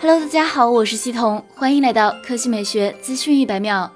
Hello，大家好，我是西彤，欢迎来到科技美学资讯一百秒。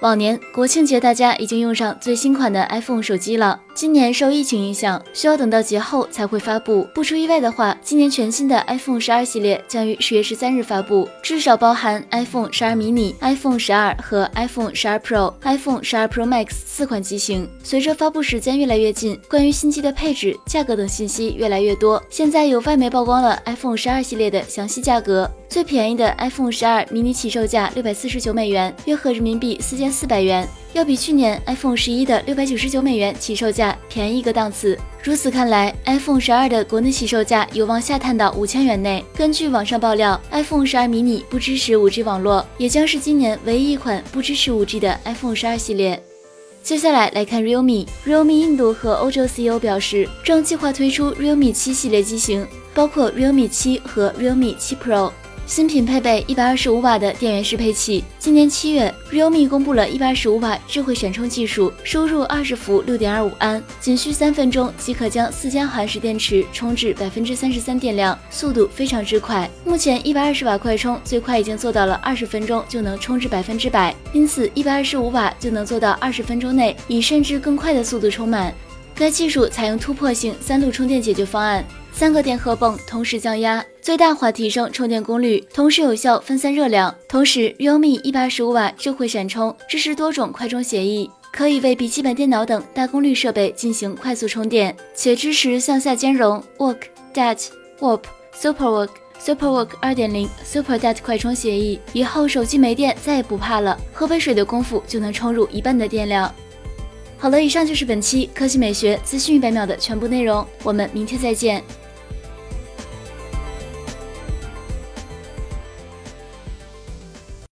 往年国庆节，大家已经用上最新款的 iPhone 手机了。今年受疫情影响，需要等到节后才会发布。不出意外的话，今年全新的 iPhone 十二系列将于十月十三日发布，至少包含 iPhone 十二 mini、iPhone 十二和 iPhone 十二 Pro、iPhone 十二 Pro Max 四款机型。随着发布时间越来越近，关于新机的配置、价格等信息越来越多。现在有外媒曝光了 iPhone 十二系列的详细价格。最便宜的 iPhone 十二 mini 起售价六百四十九美元，约合人民币四千四百元，要比去年 iPhone 十一的六百九十九美元起售价便宜一个档次。如此看来，iPhone 十二的国内起售价有望下探到五千元内。根据网上爆料，iPhone 十二 mini 不支持 5G 网络，也将是今年唯一一款不支持 5G 的 iPhone 十二系列。接下来来看 Realme，Realme 印度和欧洲 CEO 表示，正计划推出 Realme 七系列机型，包括 Realme 七和 Realme 七 Pro。新品配备一百二十五瓦的电源适配器。今年七月，realme 公布了一百二十五瓦智慧闪充技术，输入二十伏六点二五安，仅需三分钟即可将四千毫安时电池充至百分之三十三电量，速度非常之快。目前一百二十瓦快充最快已经做到了二十分钟就能充至百分之百，因此一百二十五瓦就能做到二十分钟内以甚至更快的速度充满。该技术采用突破性三路充电解决方案。三个电荷泵同时降压，最大化提升充电功率，同时有效分散热量。同时，realme 一百二十五瓦智慧闪充支持多种快充协议，可以为笔记本电脑等大功率设备进行快速充电，且支持向下兼容 Work、Dat、Warp、SuperWork、SuperWork 二点零、SuperDat 快充协议。以后手机没电再也不怕了，喝杯水的功夫就能充入一半的电量。好了，以上就是本期科技美学资讯一百秒的全部内容，我们明天再见。